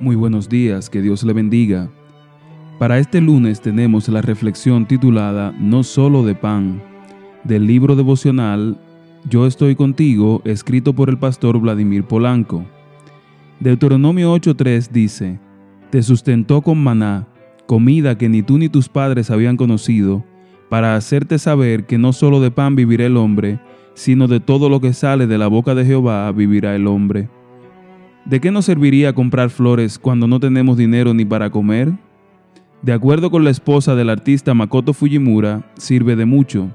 Muy buenos días, que Dios le bendiga. Para este lunes tenemos la reflexión titulada No solo de pan, del libro devocional Yo estoy contigo, escrito por el pastor Vladimir Polanco. Deuteronomio 8:3 dice, Te sustentó con maná, comida que ni tú ni tus padres habían conocido, para hacerte saber que no solo de pan vivirá el hombre, sino de todo lo que sale de la boca de Jehová vivirá el hombre. ¿De qué nos serviría comprar flores cuando no tenemos dinero ni para comer? De acuerdo con la esposa del artista Makoto Fujimura, sirve de mucho.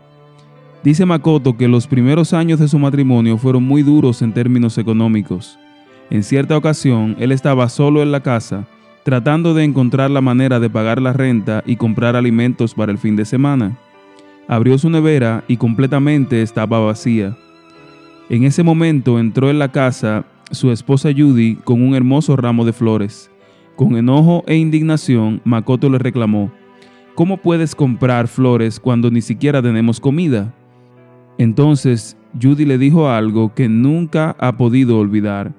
Dice Makoto que los primeros años de su matrimonio fueron muy duros en términos económicos. En cierta ocasión, él estaba solo en la casa, tratando de encontrar la manera de pagar la renta y comprar alimentos para el fin de semana. Abrió su nevera y completamente estaba vacía. En ese momento entró en la casa su esposa Judy con un hermoso ramo de flores. Con enojo e indignación, Makoto le reclamó, ¿Cómo puedes comprar flores cuando ni siquiera tenemos comida? Entonces Judy le dijo algo que nunca ha podido olvidar.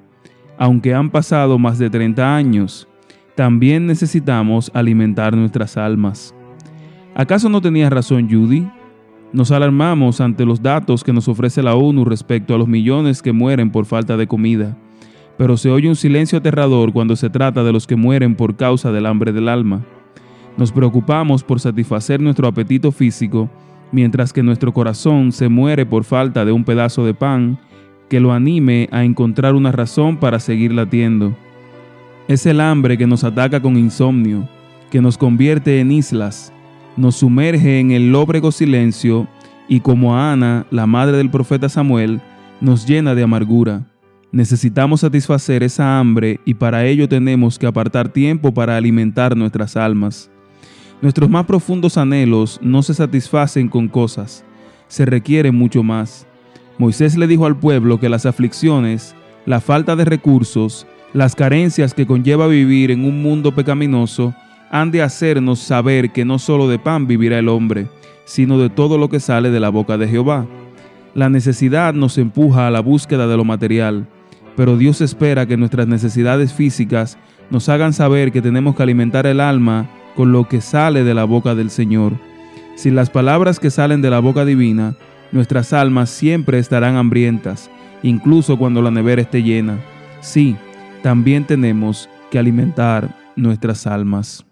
Aunque han pasado más de 30 años, también necesitamos alimentar nuestras almas. ¿Acaso no tenía razón Judy? Nos alarmamos ante los datos que nos ofrece la ONU respecto a los millones que mueren por falta de comida, pero se oye un silencio aterrador cuando se trata de los que mueren por causa del hambre del alma. Nos preocupamos por satisfacer nuestro apetito físico, mientras que nuestro corazón se muere por falta de un pedazo de pan que lo anime a encontrar una razón para seguir latiendo. Es el hambre que nos ataca con insomnio, que nos convierte en islas, nos sumerge en el lóbrego silencio y como a Ana, la madre del profeta Samuel, nos llena de amargura. Necesitamos satisfacer esa hambre y para ello tenemos que apartar tiempo para alimentar nuestras almas. Nuestros más profundos anhelos no se satisfacen con cosas, se requiere mucho más. Moisés le dijo al pueblo que las aflicciones, la falta de recursos, las carencias que conlleva vivir en un mundo pecaminoso han de hacernos saber que no solo de pan vivirá el hombre, sino de todo lo que sale de la boca de Jehová. La necesidad nos empuja a la búsqueda de lo material, pero Dios espera que nuestras necesidades físicas nos hagan saber que tenemos que alimentar el alma con lo que sale de la boca del Señor. Sin las palabras que salen de la boca divina, nuestras almas siempre estarán hambrientas, incluso cuando la nevera esté llena. Sí, también tenemos que alimentar nuestras almas.